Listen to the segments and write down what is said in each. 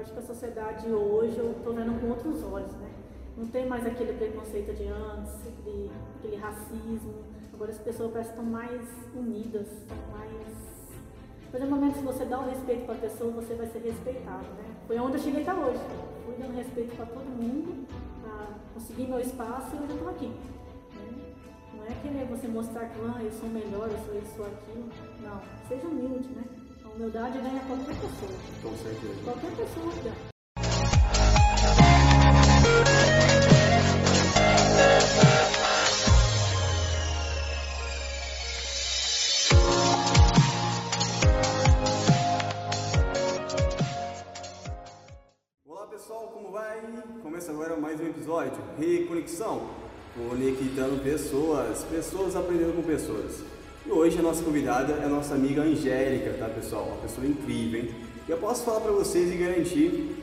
Acho que a sociedade hoje eu tô vendo com outros olhos, né? Não tem mais aquele preconceito de antes, aquele, racismo. Agora as pessoas parecem que estão mais unidas, estão mais. Mas no momento que você dá o respeito para a pessoa, você vai ser respeitado, né? Foi onde eu cheguei até hoje. Fui dando respeito para todo mundo, consegui meu espaço e hoje eu estou aqui. Né? Não é querer você mostrar que ah, eu sou melhor, eu sou isso, aquilo. Não, seja humilde, né? Humildade ganha qualquer pessoa. Com certeza. Qualquer pessoa ganha. episódio Reconexão, conectando pessoas, pessoas aprendendo com pessoas. E hoje a nossa convidada é a nossa amiga Angélica, tá pessoal? Uma pessoa incrível, hein? E eu posso falar para vocês e garantir,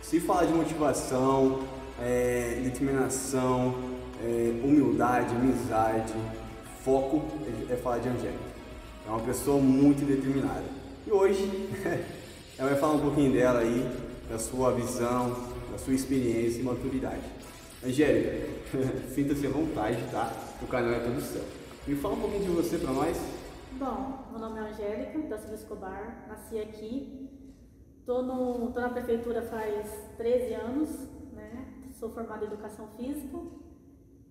se falar de motivação, é, determinação, é, humildade, amizade, foco, é, é falar de Angélica. É uma pessoa muito determinada. E hoje ela vai falar um pouquinho dela aí, da sua visão, da sua experiência e maturidade. Angélica, sinta-se à vontade, tá? O canal é todo seu. Me fala um pouquinho de você para nós. Bom, meu nome é Angélica, da Silva Escobar, nasci aqui. Tô, no, tô na prefeitura faz 13 anos, né? Sou formada em Educação Física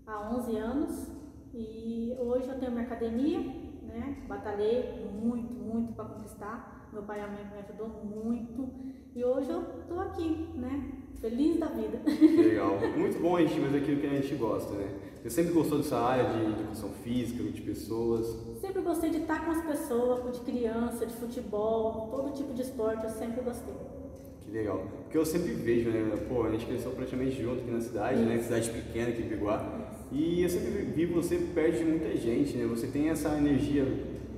há 11 anos e hoje eu tenho minha academia, né? Batalhei muito, muito para conquistar. Meu pai e a mãe me ajudou muito e hoje eu tô aqui, né? Feliz da vida. Legal. Muito bom a gente fazer aquilo que a gente gosta, né? Você sempre gostou dessa área de educação física, de pessoas? Sempre gostei de estar com as pessoas, de criança, de futebol, todo tipo de esporte, eu sempre gostei. Que legal. Porque eu sempre vejo, né? Pô, a gente cresceu praticamente junto aqui na cidade, né? Isso. né? Cidade pequena aqui em Biguá. E eu sempre vi você perto de muita gente, né? Você tem essa energia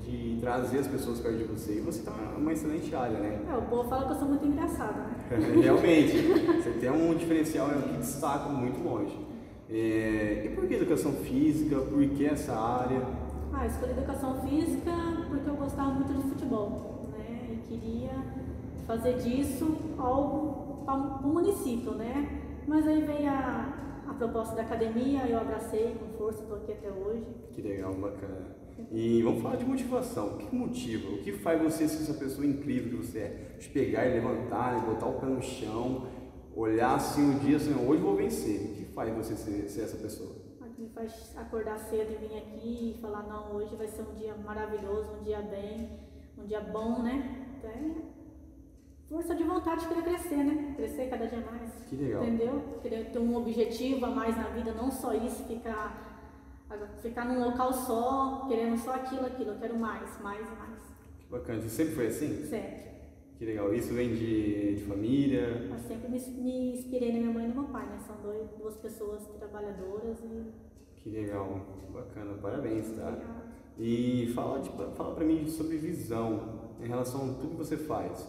de trazer as pessoas perto de você. E você está numa excelente área, né? É, o povo fala que eu sou muito engraçada, né? Realmente. você tem um diferencial né, que destaca muito longe. É, que educação física? Por que essa área? Ah, escolhi educação física porque eu gostava muito de futebol, né? E queria fazer disso algo para o município, né? Mas aí veio a, a proposta da academia, eu abracei com força, estou aqui até hoje. Que legal, bacana. E vamos falar de motivação. O que motiva? O que faz você ser essa pessoa incrível que você é? De pegar e levantar, e botar o pé no chão, olhar assim um dia, assim, hoje vou vencer. O que faz você ser, ser essa pessoa? Faz acordar cedo e vir aqui e falar, não, hoje vai ser um dia maravilhoso, um dia bem, um dia bom, né? Então, é força de vontade de querer crescer, né? Crescer cada dia mais. Que legal. Entendeu? Querer ter um objetivo a mais na vida, não só isso, ficar ficar num local só, querendo só aquilo, aquilo, eu quero mais, mais e mais. Que bacana. Você sempre foi assim? Sempre. Que legal. Isso vem de, de família? Eu sempre me, me inspirei na minha mãe e no meu pai, né? São dois, duas pessoas trabalhadoras e... Que legal. Bacana. Parabéns, tá? E fala, de, fala pra mim sobre visão em relação a tudo que você faz.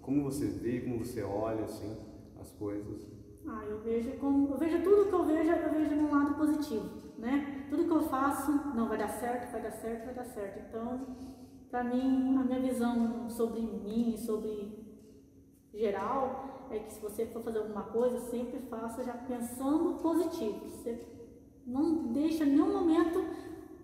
Como você vê, como você olha, assim, as coisas. Ah, eu vejo como... Eu vejo tudo que eu vejo, eu vejo num lado positivo né? Tudo que eu faço, não vai dar certo, vai dar certo, vai dar certo. Então, para mim, a minha visão sobre mim, sobre geral, é que se você for fazer alguma coisa, sempre faça já pensando positivo. Você não deixa em nenhum momento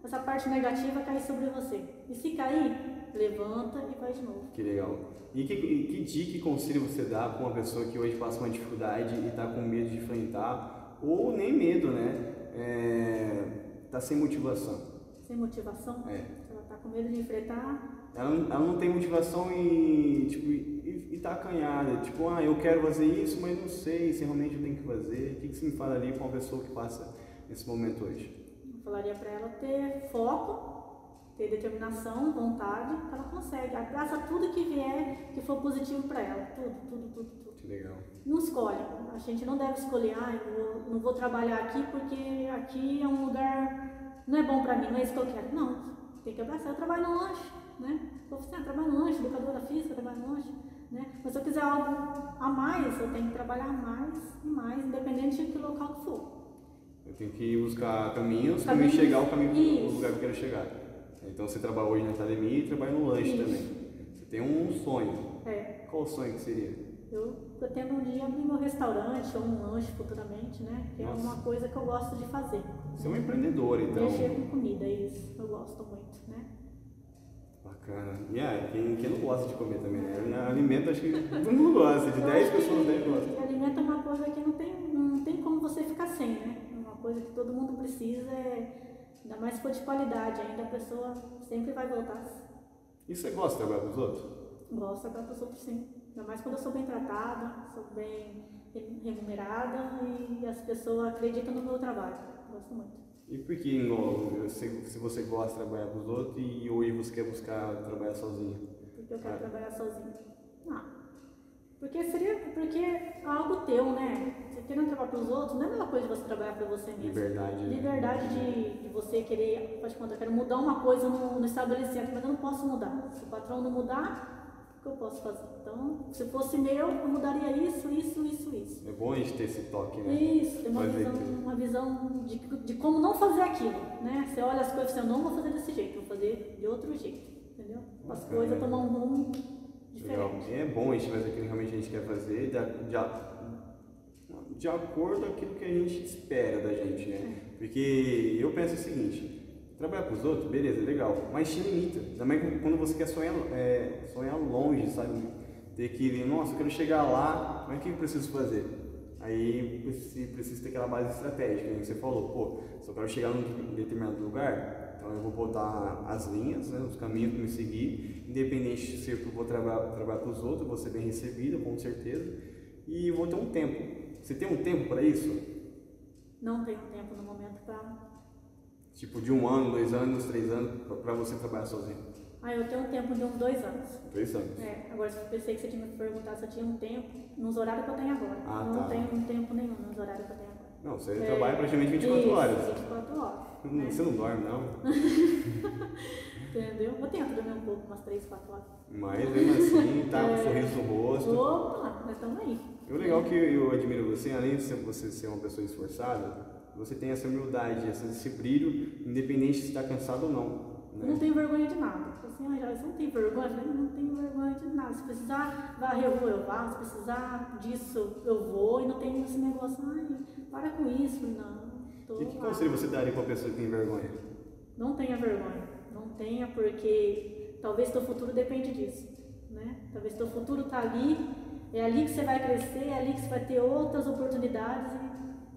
essa parte negativa cair sobre você. E se cair, levanta e vai de novo. Que legal. E que, que dica e conselho você dá para uma pessoa que hoje passa uma dificuldade e está com medo de enfrentar, ou nem medo, né? é, tá sem motivação. Sem motivação? É. Ela tá com medo de enfrentar? Ela, ela não tem motivação e, tipo, e, e tá acanhada. Tipo, ah, eu quero fazer isso, mas não sei se realmente eu tenho que fazer. O que, que você me falaria com uma pessoa que passa esse momento hoje? Eu falaria para ela ter foco, ter determinação, vontade, ela consegue. Abraça tudo que vier que for positivo para ela. Tudo, tudo, tudo, tudo. Que legal. Não escolhe. A gente não deve escolher, ah, eu não vou trabalhar aqui porque aqui é um lugar, não é bom para mim, não é isso que eu quero. Não, tem que abraçar. Eu trabalho no lanche, né? Você trabalho no lanche, educadora física, trabalho no lanche. Né? Mas se eu quiser algo a mais, eu tenho que trabalhar mais e mais, independente de que local que for. Eu tenho que buscar caminhos para me chegar ao caminho, o lugar que eu quero chegar. Então você trabalha hoje na academia e trabalha no lanche Isso. também. Você tem um sonho. É. Qual o sonho que seria? Eu pretendo um dia abrir meu restaurante ou um lanche futuramente, né? Que Nossa. é uma coisa que eu gosto de fazer. Você é uma empreendedora, então. Mexer com comida, é isso. Eu gosto muito, né? Bacana. E é, quem, quem não gosta de comer também, né? Alimento acho que todo mundo gosta, de Eu 10 acho que pessoas 10 gostam. Alimento é uma coisa que não tem, não tem como você ficar sem, né? Coisa que todo mundo precisa, é, ainda mais se for de qualidade, ainda a pessoa sempre vai voltar. E você gosta de trabalhar com os outros? Gosto da pessoa por sim. Ainda mais quando eu sou bem tratada, sou bem remunerada e as pessoas acreditam no meu trabalho. Gosto muito. E por que, se, se você gosta de trabalhar com os outros e hoje você quer buscar trabalhar sozinho? Porque eu quero Ah. trabalhar sozinha. Ah, porque seria porque é algo teu, né? Querendo trabalhar para os outros, não é a mesma coisa de você trabalhar para você mesmo. Liberdade. né? Liberdade de, de você querer, faz conta, eu quero mudar uma coisa no, no estabelecimento, mas eu não posso mudar. Se o patrão não mudar, o que eu posso fazer? Então, se fosse meu, eu mudaria isso, isso, isso, isso. É bom a gente ter esse toque, né? Isso, tem uma Fazer visão, uma visão de, de como não fazer aquilo, né? Você olha as coisas e você, eu não vou fazer desse jeito, vou fazer de outro jeito, entendeu? As Bacana. coisas tomam um rumo Legal. diferente. É bom a gente fazer aquilo que realmente a gente quer fazer, de, de acordo com aquilo que a gente espera da gente, né? Porque eu penso o seguinte, trabalhar com os outros, beleza, legal, mas te limita. Também quando você quer sonhar, é, sonhar longe, sabe? Ter que, nossa, eu quero chegar lá, mas o que eu preciso fazer? Aí precisa, precisa ter aquela base estratégica, né? Você falou, pô, se eu quero chegar num determinado lugar, então eu vou botar as linhas, né, os caminhos para me seguir, independente de se eu vou trabalhar, trabalhar para os outros, eu vou ser bem recebido, com certeza, e vou ter um tempo. Você tem um tempo para isso? Não tenho tempo no momento pra. Tipo de um ano, dois anos, três anos, para você trabalhar sozinho? Ah, eu tenho um tempo de uns dois anos. Dois anos. É, agora eu pensei que você tinha me perguntado se eu tinha um tempo nos horários que eu tenho agora. Ah, não tá. tenho um tempo nenhum nos horários que eu tenho agora. Não, você É, trabalha praticamente 24 isso, horas. 24 horas. Hum, né? Você não dorme, não. Entendeu? Eu tento dormir um pouco, umas 3, 4 horas. Mas mesmo assim, tá com um É. sorriso no rosto. Opa, nós estamos aí. E o legal é que eu admiro você, além de você ser uma pessoa esforçada, você tem essa humildade, esse brilho, independente se está cansado ou não. Eu não Né? tenho vergonha de nada. Eu falei assim, ah, você não tem vergonha? Eu não tenho vergonha de nada. Se precisar varrer a rua, eu varro. Se precisar disso, eu vou. E não tem esse negócio, ai, para com isso. Não, tô E que lá. conselho você daria para uma pessoa que tem vergonha? Não tenha vergonha. Não tenha, porque talvez teu futuro depende disso. Né? Talvez teu futuro tá ali, é ali que você vai crescer, é ali que você vai ter outras oportunidades.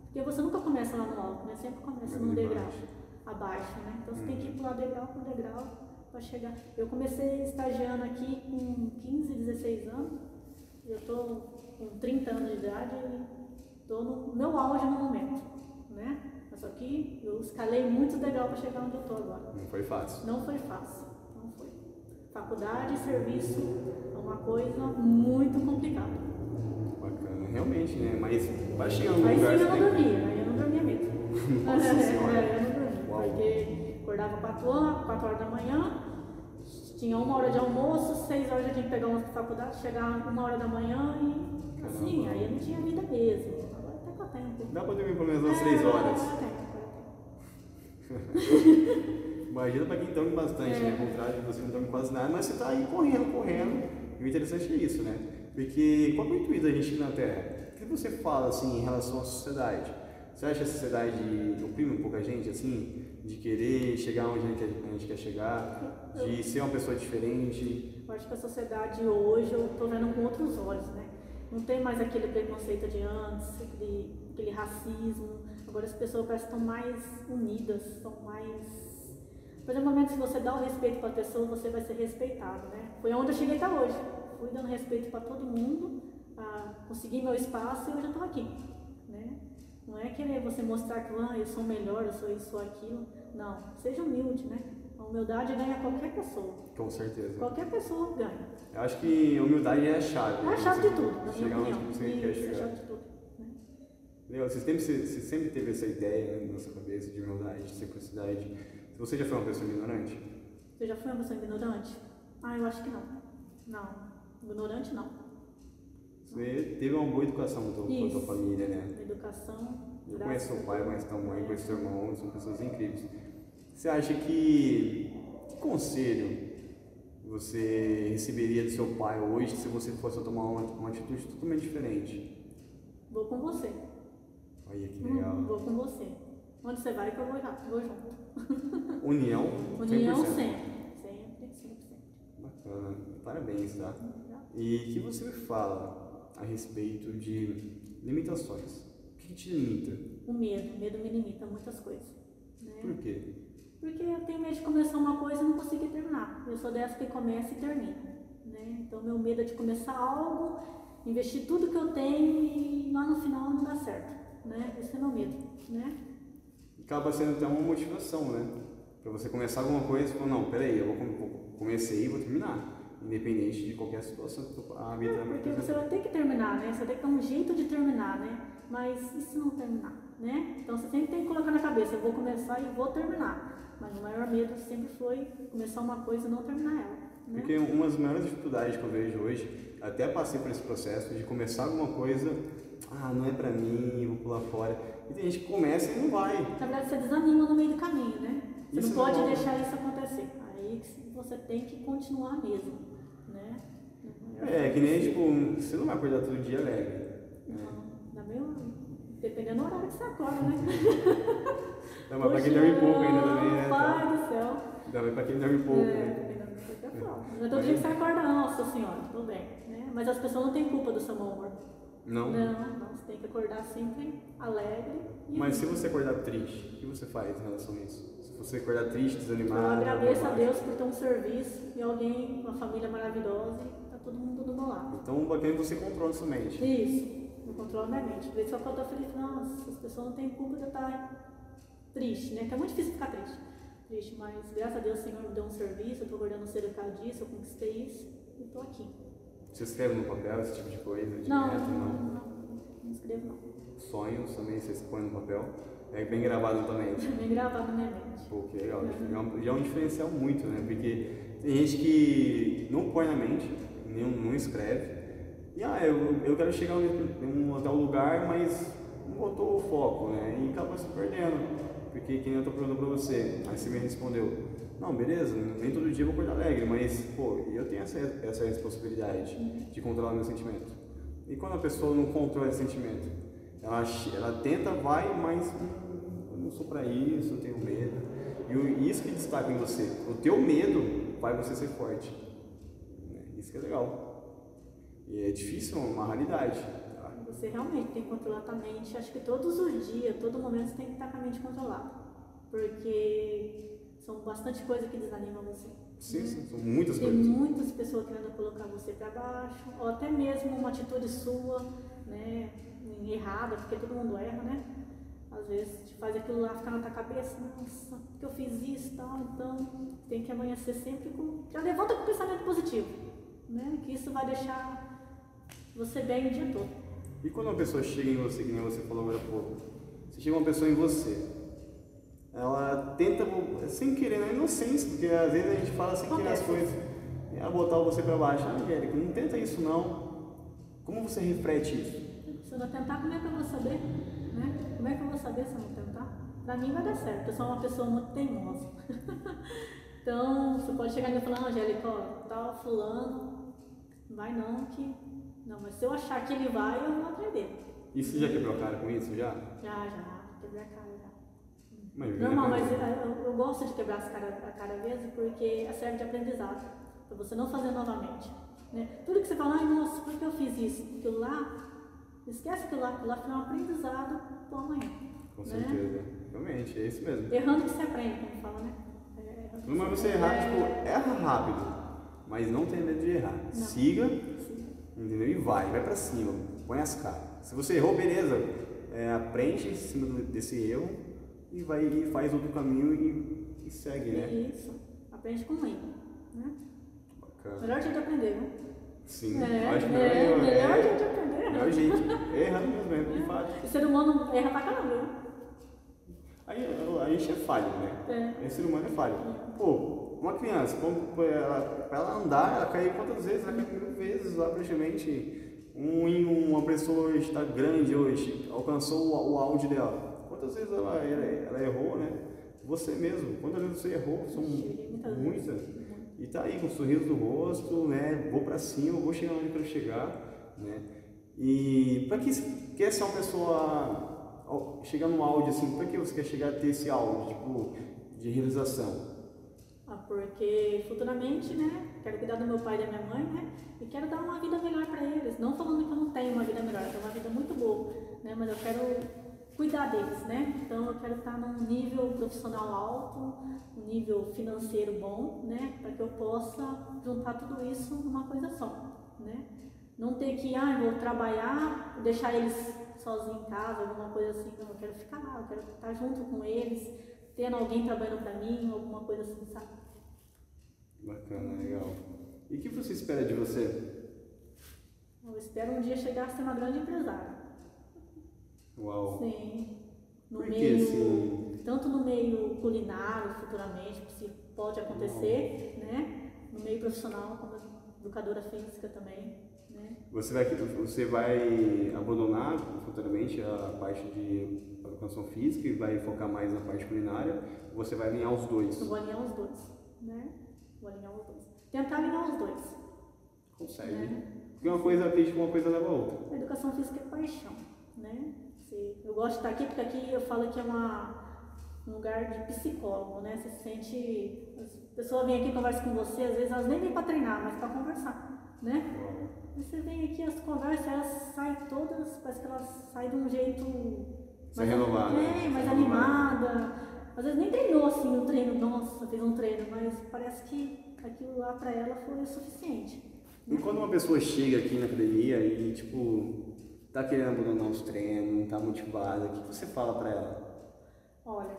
Porque você nunca começa lá no alto, né? Sempre começa Ali num degrau abaixo, né? Então você tem que ir pular degrau por degrau para chegar. Eu comecei estagiando aqui com 15, 16 anos. Eu tô com 30 anos de idade e tô no meu auge no momento, né? Mas só que eu escalei muito degrau para chegar onde eu tô agora. Não foi fácil. Não foi fácil. Faculdade e serviço é uma coisa muito complicada. Bacana, realmente, né? Mas vai chegando no Aí sim lugar eu não dormia, aí eu não dormia mesmo. Nossa É, Senhora. eu não dormia, Uau. porque acordava 4 horas, 4 horas da manhã, tinha uma hora de almoço, 6 horas eu tinha que pegar uma faculdade, chegar uma hora da manhã e assim, Caramba. aí eu não tinha vida mesmo. Agora até que eu tenho. Dá para dormir pelo menos umas É, 3 horas. agora tem, agora tem. Imagina para quem dorme bastante, né? Ao contrário de você não dorme quase nada, mas você tá aí correndo, correndo. E o interessante é isso, né? Porque qual é o intuito da gente aqui na Terra? O que você fala assim em relação à sociedade? Você acha que a sociedade oprime um pouco a gente, assim, de querer chegar onde a gente quer, a gente quer chegar, de ser uma pessoa diferente? Eu acho que a sociedade hoje eu estou vendo com outros olhos, né? Não tem mais aquele preconceito de antes, aquele, aquele racismo. Agora as pessoas parecem que estão mais unidas, estão mais. Exemplo, no momento que você dá o respeito para a pessoa, você vai ser respeitado, né? Foi onde eu cheguei até hoje. Fui dando respeito para todo mundo, ah, consegui meu espaço e hoje eu estou aqui, né? Não é querer você mostrar que ah, eu sou melhor, eu sou isso ou aquilo. Não, seja humilde, né? A humildade ganha qualquer pessoa. Com certeza. Qualquer pessoa ganha. Eu acho que a humildade é a chave. É a pra chave de tudo, na minha Chegar opinião. onde você quer Isso, é a chegar. chave de tudo. né? Legal, você sempre, você sempre teve essa ideia né, na sua cabeça de humildade, de simplicidade. Você já foi uma pessoa ignorante? Você já foi uma pessoa ignorante? Ah, eu acho que não. Não. Ignorante não. Você teve uma boa educação com a tua, com a tua Isso. família, né? Educação. Eu conheço seu pai, conheço tua mãe, É. conheço seu irmão, são pessoas incríveis. Você acha que. Que conselho você receberia do seu pai hoje se você fosse tomar uma, uma atitude totalmente diferente? Vou com você. Olha que legal. Hum, vou com você. Onde você vai que eu vou, vou junto. União? União 100%. sempre. Sempre, sempre, sempre. Bacana. Parabéns, tá? E o que você me fala a respeito de limitações? O que te limita? O medo. O medo me limita muitas coisas. Né? Por quê? Porque eu tenho medo de começar uma coisa e não conseguir terminar. Eu sou dessa que começa e termina. Né? Então, meu medo é de começar algo, investir tudo que eu tenho e lá no final não dá certo. Né? Esse é meu medo. Né? Acaba sendo até uma motivação, né? Pra você começar alguma coisa e falar, não, peraí, eu vou, com- comecei e vou terminar. Independente de qualquer situação que a vida vai É, Porque você apresentar. vai ter que terminar, né? Você tem que dar um jeito de terminar, né? Mas e se não terminar, né? Então você sempre tem que colocar na cabeça, eu vou começar e vou terminar. Mas o maior medo sempre foi começar uma coisa e não terminar ela, né? Porque uma das maiores dificuldades que eu vejo hoje, até passei por esse processo de começar alguma coisa, ah, não é pra mim, vou pular fora. E tem gente que começa e não vai. Na verdade, você desanima no meio do caminho, né? Você Isso não pode não- deixar isso acontecer. Aí você tem que continuar mesmo, né? É, que nem, tipo, você não vai acordar todo dia alegre. Não, dá meio... Dependendo do horário que você acorda, né? Não, mas pra quem dorme pouco ainda também, né? Pai do céu. Também pra quem dorme pouco, É, né? dependendo do que você fala. Não é todo dia que você acorda, nossa senhora, tô bem. Né? Mas as pessoas não têm culpa do seu mau humor. Não? Não, não, você tem que acordar sempre alegre. E Mas se você acordar triste, o que você faz em relação a isso? Você acordar triste, Eu desanimado, agradeço a. Deus por ter um serviço e alguém, uma família maravilhosa e tá todo mundo do meu lado. Então, bacana você controla sua mente. Isso, eu controlo minha mente. Por isso só que eu tô feliz, nossa, as pessoas não têm culpa de eu estar triste, né? Que é muito difícil ficar triste. Triste, mas graças a Deus o Senhor me deu um serviço, eu tô acordando cedo por causa disso, eu conquistei isso e tô aqui. Você escreve no papel esse tipo de coisa? De Não, meta, não, não? não, não, não escrevo não. Sonhos também você põe no papel. É bem gravado também. Bem gravado na minha mente. Pô, que legal. Já é um- é um diferencial muito, né? Porque tem gente que não põe na mente, nem, não escreve. E ah, eu, eu quero chegar um, um tal lugar, mas não botou o foco, né? E acaba se perdendo. Porque quem eu tô perguntando pra você, aí você me respondeu, não, beleza, nem todo dia eu vou acordar alegre, mas pô, eu tenho essa, essa responsabilidade de controlar meu sentimento. E quando a pessoa não controla esse sentimento? Ela, ela tenta, vai, mas eu não sou pra isso, eu tenho medo. E isso que destaca em você. O teu medo vai você ser forte. Né? Isso que é legal. E é difícil, é uma raridade. tá? Você realmente tem que controlar a mente. Acho que todos os dias, todo momento, você tem que estar com a mente controlada. Porque são bastante coisas que desanimam você. Sim, sim, são muitas Tem coisas. muitas pessoas querendo colocar você para baixo, ou até mesmo uma atitude sua, né, errada, porque todo mundo erra, né? Às vezes te faz aquilo lá ficar na tua cabeça, nossa, porque eu fiz isso tal, então tem que amanhecer sempre com. Já levanta com pensamento positivo, né? Que isso vai deixar você bem o dia todo. E quando uma pessoa chega em você, que nem você falou agora há pouco, se chega uma pessoa em você, ela tenta, sem querer, na inocência, porque às vezes a gente fala sem querer as coisas, ela botar você pra baixo, ah, Angélica, não tenta isso não. Como você reflete isso? Se eu não tentar, como é que eu vou saber? Né? Como é que eu vou saber se eu não tentar? Pra mim vai dar certo, eu sou uma pessoa muito teimosa. então, você pode chegar e falar, Angélica, ó, tal fulano, vai não, que. Não, mas se eu achar que ele vai, eu vou aprender. E você já quebrou a cara com isso, já? Já, já, quebrei a cara já. Mas, Normal, né, mas eu, eu- eu gosto de quebrar as cara, a cara mesmo porque serve de aprendizado, para você não fazer novamente. Né? Tudo que você fala, ai nossa, por que eu fiz isso? Aquilo lá, esquece aquilo lá, lá foi um aprendizado para amanhã. Com né? certeza. Realmente, é isso mesmo. Errando que você aprende, como fala, né? É, que Não é você errar, É, tipo, erra rápido, mas não tenha medo de errar. Não. Siga, sim. entendeu? E vai, vai pra cima, põe as caras. Se você errou, beleza, é, aprende em cima desse erro e vai e faz outro caminho e, e segue, né? Isso, aprende com erro. Né? Bacana. Melhor jeito de aprender, né? Sim, É, acho que é, melhor, melhor é, jeito de aprender. melhor jeito. Errando mesmo, de fato. O ser humano erra pra caramba, né? Aí a gente é falho, né? É. Esse ser humano é falho. Pô, uma criança, pô, ela, pra ela andar, ela caiu quantas vezes? Ela caiu mil vezes lá praticamente. Um, em uma pessoa está grande hoje, alcançou o, o auge dela. Quantas vezes ela, ela, ela errou, né? Você mesmo, quantas vezes você errou? São muitas. E tá aí com um sorriso no rosto, né? Vou para cima, vou chegar onde quero chegar, né? E para que quer ser uma pessoa chegar no áudio assim, para que você quer chegar a ter esse áudio, tipo, de realização? Ah, porque futuramente, né, quero cuidar do meu pai e da minha mãe, né, e quero dar uma vida melhor para eles. Não falando que eu não tenho uma vida melhor, eu tenho uma vida muito boa, né, mas eu quero cuidar deles, né? Então eu quero estar num nível profissional alto, um nível financeiro bom, né? Para que eu possa juntar tudo isso numa coisa só, né? Não ter que, ah, vou trabalhar, deixar eles sozinhos em casa, alguma coisa assim. Não, eu quero ficar lá, eu quero estar junto com eles, tendo alguém trabalhando para mim, alguma coisa assim, sabe? Bacana, legal. E o que você espera de você? Eu espero um dia chegar a ser uma grande empresária. Uau. Sim. No Por meio, assim? tanto no meio culinário, futuramente, se pode acontecer, né? No meio profissional, como educadora física também, né? Você vai, você vai abandonar futuramente a parte de educação física e vai focar mais na parte culinária? Ou você vai alinhar os dois? Eu vou alinhar os dois, né? Vou alinhar os dois. Tentar alinhar os dois. Consegue. Né? Porque uma coisa uma coisa leva a outra. A educação física é paixão, né? Eu gosto de estar aqui porque aqui eu falo que é uma, um lugar de psicólogo, né? Você se sente. As pessoas vêm aqui e conversam com você, às vezes elas nem vêm para treinar, mas para conversar, né? E você vem aqui, as conversas, elas saem todas, parece que elas saem de um jeito. mais renovada. É, mais animada. Às vezes nem treinou assim o treino, nossa, fez um treino, mas parece que aquilo lá para ela foi o suficiente. E quando uma pessoa chega aqui na academia e, tipo, tá querendo abandonar os treinos, não tá motivada, o que você fala para ela? Olha,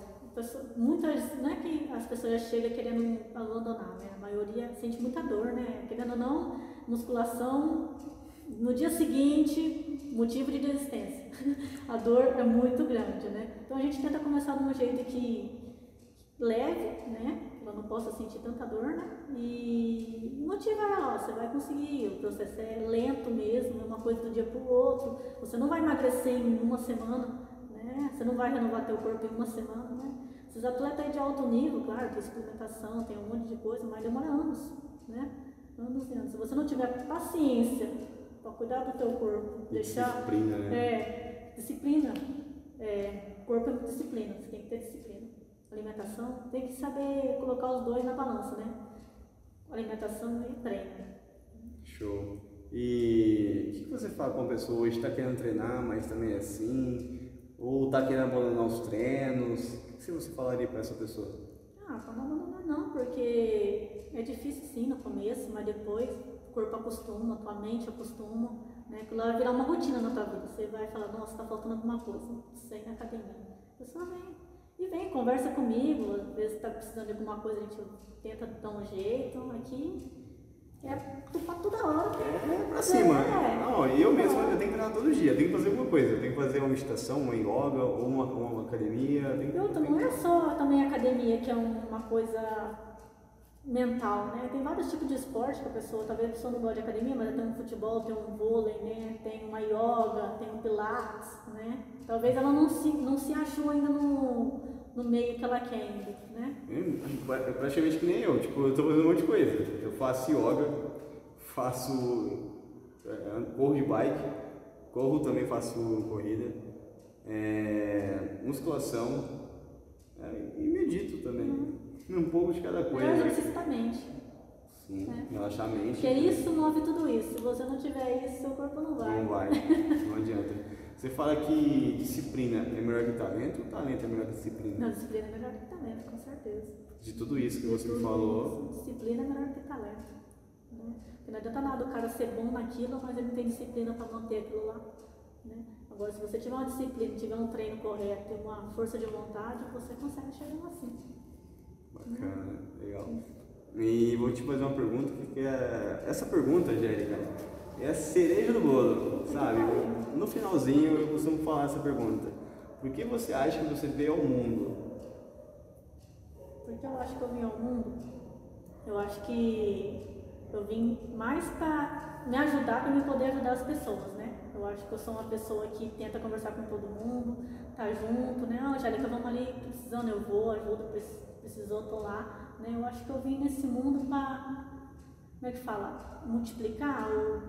muitas, não é que as pessoas chegam querendo abandonar, né? A maioria sente muita dor, né? Querendo ou não, musculação, no dia seguinte, motivo de desistência. A dor é muito grande, né? Então a gente tenta começar de um jeito que leve, né? Ela não possa sentir tanta dor, né? E motivar ela, ó, você vai conseguir, o processo é lento mesmo, é uma coisa do dia para o outro. Você não vai emagrecer em uma semana, né? Você não vai renovar teu corpo em uma semana, né? Esses atletas de alto nível, claro, tem suplementação, tem um monte de coisa, mas demora anos, né? Anos e anos. Se você não tiver paciência para cuidar do teu corpo, e deixar... Disciplina, né? É, disciplina. É, corpo é disciplina, você tem que ter disciplina alimentação, tem que saber colocar os dois na balança, né? Alimentação e treino. Show. E o que você fala com a pessoa hoje? Está querendo treinar, mas também é assim? Ou está querendo abandonar os treinos? O que você falaria para essa pessoa? Ah, não abandonar não, porque é difícil sim no começo, mas depois o corpo acostuma, a tua mente acostuma, né? Aquilo vai virar uma rotina na tua vida. Você vai falar, nossa, está faltando alguma coisa, na academia. A pessoa vem, e vem, conversa comigo, às vezes está precisando de alguma coisa, a gente tenta dar um jeito. Aqui é pra toda hora. É, pra cima. É. Não, eu mesmo eu tenho que treinar todo dia, eu tenho que fazer alguma coisa. Eu tenho que fazer uma meditação, uma yoga, ou uma, uma academia. Tenho, eu, tenho não é só também academia que é uma coisa mental, né? Tem vários tipos de esporte que a pessoa, talvez a pessoa não gosta de academia, mas tem um futebol, tem um vôlei, né? Tem uma yoga, tem um pilates, né? Talvez ela não se, não se achou ainda no, no meio que ela quer ainda, né? É, praticamente que nem eu, tipo, eu tô fazendo um monte de coisa. Eu faço yoga, faço é, corro de bike, corro também faço corrida, é, musculação é, e medito também. Uhum um pouco de cada coisa. Melhor exercício mente. Sim, né? relaxar a mente. Porque isso move tudo isso. Se você não tiver isso, seu corpo não vai. Não vai, não adianta. Você fala que disciplina é melhor que talento ou talento é melhor que disciplina? Não, disciplina é melhor que talento, com certeza. De tudo isso que você me falou. Isso. Disciplina é melhor que talento. Né? Porque não adianta nada o cara ser bom naquilo, mas ele não tem disciplina para manter aquilo lá. Né? Agora, se você tiver uma disciplina, tiver um treino correto, uma força de vontade, você consegue chegar lá assim. Bacana, legal. E vou te fazer uma pergunta, que é. Essa pergunta, Angélica, é a cereja do bolo, sabe? No finalzinho eu costumo falar essa pergunta. Por que você acha que você veio ao mundo? Porque eu acho que eu vim ao mundo? Eu acho que eu vim mais para me ajudar, para me poder ajudar as pessoas, né? Eu acho que eu sou uma pessoa que tenta conversar com todo mundo, tá junto, né? Ah, Angélica, vamos ali precisando, eu vou, ajudo, precisou, tô lá. Né? Eu acho que eu vim nesse mundo para, como é que fala? Multiplicar ou,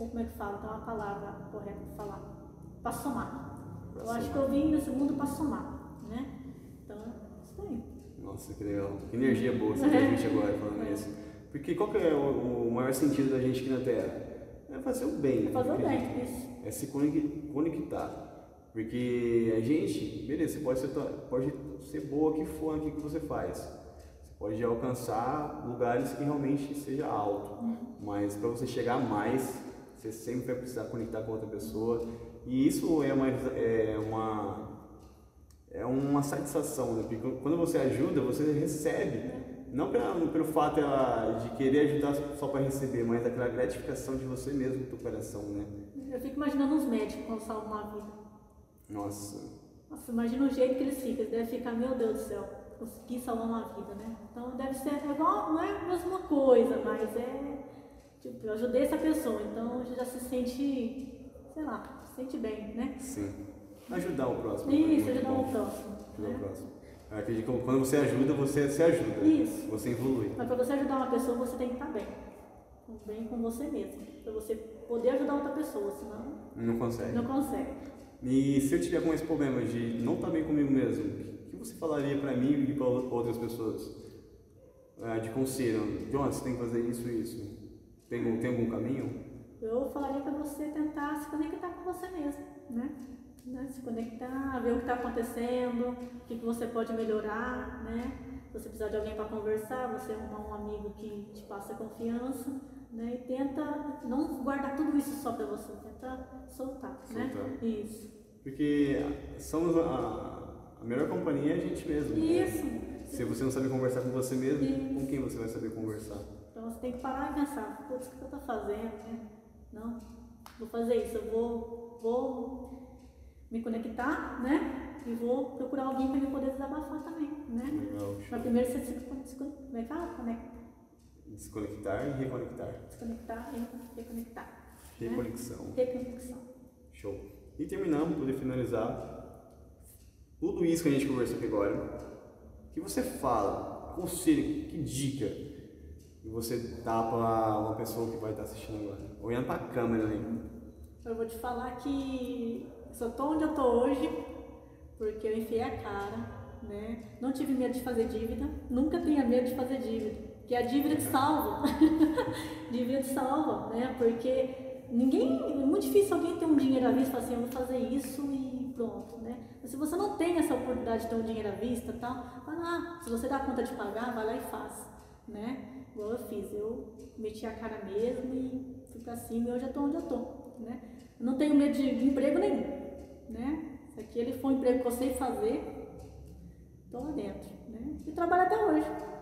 ou como é que fala? Tem uma palavra correta para falar. Para somar. Pra eu somar. acho que eu vim nesse mundo para somar, né? Então, isso aí. Nossa, que legal. Que energia boa você tem a gente agora falando é. isso. Porque qual que é o, o, maior sentido da gente aqui na Terra? É fazer o bem. É fazer o bem, isso. É se conectar. Porque a gente, beleza, você pode ser, pode ser boa que for aqui que você faz. Você pode alcançar lugares que realmente seja alto. Uhum. Mas para você chegar mais, você sempre vai precisar conectar com outra pessoa. E isso é uma, é uma, é uma satisfação, né? Porque quando você ajuda, você recebe não pelo, pelo fato de querer ajudar só para receber, mas aquela gratificação de você mesmo do coração, né? Eu fico imaginando os médicos quando salvam uma vida. Nossa. Nossa, imagina o jeito que eles ficam. Eles devem ficar, meu Deus do céu, consegui salvar uma vida, né? Então deve ser é igual, não é a mesma coisa, mas é. Tipo, eu ajudei essa pessoa, então já se sente, sei lá, se sente bem, né? Sim. Ajudar o próximo. Isso, ajudar o próximo. Ajudar né? o próximo. Eu acredito que quando você ajuda, você se ajuda. Isso. Você evolui. Mas para você ajudar uma pessoa, você tem que estar bem. Bem com você mesmo. Para você poder ajudar outra pessoa, senão. Não consegue. Não consegue. E se eu tiver com esse problema de não estar bem comigo mesmo, o que você falaria para mim e para outras pessoas? É, de conselho. John, você tem que fazer isso e isso. Tem, tem algum caminho? Eu falaria para você tentar se conectar com você mesmo, né? né? Se conectar, ver o que está acontecendo, o que, que você pode melhorar, né? Se você precisar de alguém para conversar, você arrumar um amigo que te passa confiança, né? E tenta não guardar tudo isso só para você, tenta soltar, né? soltar, né? Isso. Porque somos a, a melhor companhia é a gente mesmo. Né? Isso. Né? Se você não sabe conversar com você mesmo, isso. com quem você vai saber conversar? Então você tem que parar e pensar, putz, o que eu estou fazendo, né? Não, vou fazer isso, eu vou, vou me conectar, né? E vou procurar alguém para me poder desabafar também, né? Legal. Mas primeiro você se, se, como é que fala? Conecta. Desconectar e reconectar. Desconectar e reconectar. Reconexão. Né? Reconexão. Show. E terminamos, poder finalizar tudo isso que a gente conversou aqui agora. que você fala, conselho, que dica que você dá para uma pessoa que vai estar assistindo agora? Olhando para a câmera aí. Eu vou te falar que só tô onde eu tô hoje porque eu enfiei a cara, né? Não tive medo de fazer dívida, nunca tenha medo de fazer dívida que a dívida te salva. dívida te salva, né? Porque ninguém, é muito difícil alguém ter um dinheiro à vista e falar assim, eu vou fazer isso e pronto, né? Mas se você não tem essa oportunidade de ter um dinheiro à vista tal, vai lá, se você dá conta de pagar, vai lá e faz, né? Igual eu fiz, eu meti a cara mesmo e fui pra cima e hoje eu tô onde eu tô, né? Eu não tenho medo de emprego nenhum, né? Se aquele for um emprego que eu sei fazer, tô lá dentro, né? E trabalho até hoje.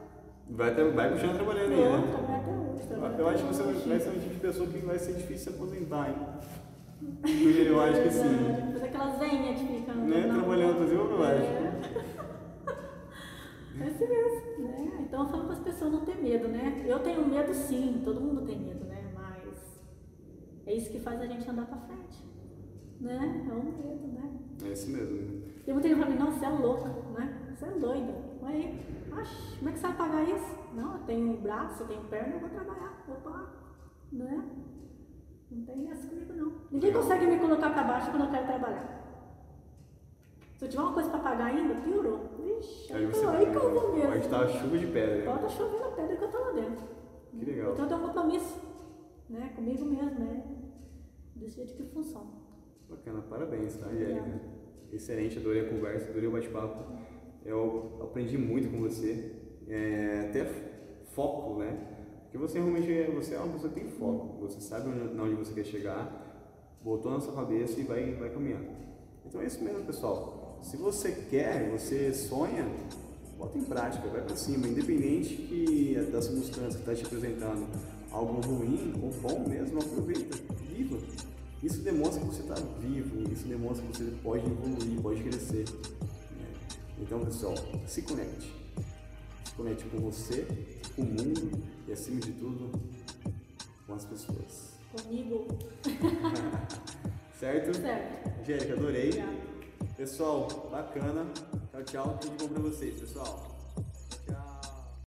Vai, ter, vai continuar trabalhando aí, né? Trabalhar até hoje. Eu acho que você vai ser um tipo de pessoa que vai ser difícil se aposentar, hein? Eu acho que sim. Fazer aquelas venhas que ficam. Né? Trabalhando, fazer eu acho. É. assim mesmo, né? Então eu falo para as pessoas não ter medo, né? Eu tenho medo sim, todo mundo tem medo, né? Mas é isso que faz a gente andar para frente. Né? É um medo, né? É isso mesmo. Tem muita gente que fala, não, você é louca, né? Você é doida. Aí, Oxe, como é que você vai pagar isso? Não, eu tenho braço, eu tenho perna, eu vou trabalhar, vou pagar. Né? Não tem essa comigo não. Ninguém consegue me colocar para baixo quando eu quero trabalhar. Se eu tiver uma coisa para pagar ainda, piorou. Vixe, aí, você aí que eu vou mesmo. Pode estar chuva de pedra. Pode estar chovendo pedra que eu estou lá dentro. Que legal. Então eu tenho um compromisso né, comigo mesmo, né? Desse jeito que funciona. Bacana, parabéns, tá, Angélica? Excelente, adorei a conversa, adorei o bate-papo. Eu aprendi muito com você, é, até foco, né? Porque você realmente é, você é uma pessoa que tem foco, você sabe onde você quer chegar, botou na sua cabeça e vai, vai caminhar. Então é isso mesmo, pessoal. Se você quer, você sonha, bota em prática, vai para cima, independente que da circunstância que está te apresentando algo ruim ou bom mesmo, aproveita, viva. Isso demonstra que você está vivo, isso demonstra que você pode evoluir, pode crescer. Então, pessoal, se conecte. Se conecte com você, com o mundo e, acima de tudo, com as pessoas. Comigo. certo? Certo. Angélica, adorei. Obrigada. Pessoal, bacana. Tchau, tchau. Tudo bom pra vocês, pessoal.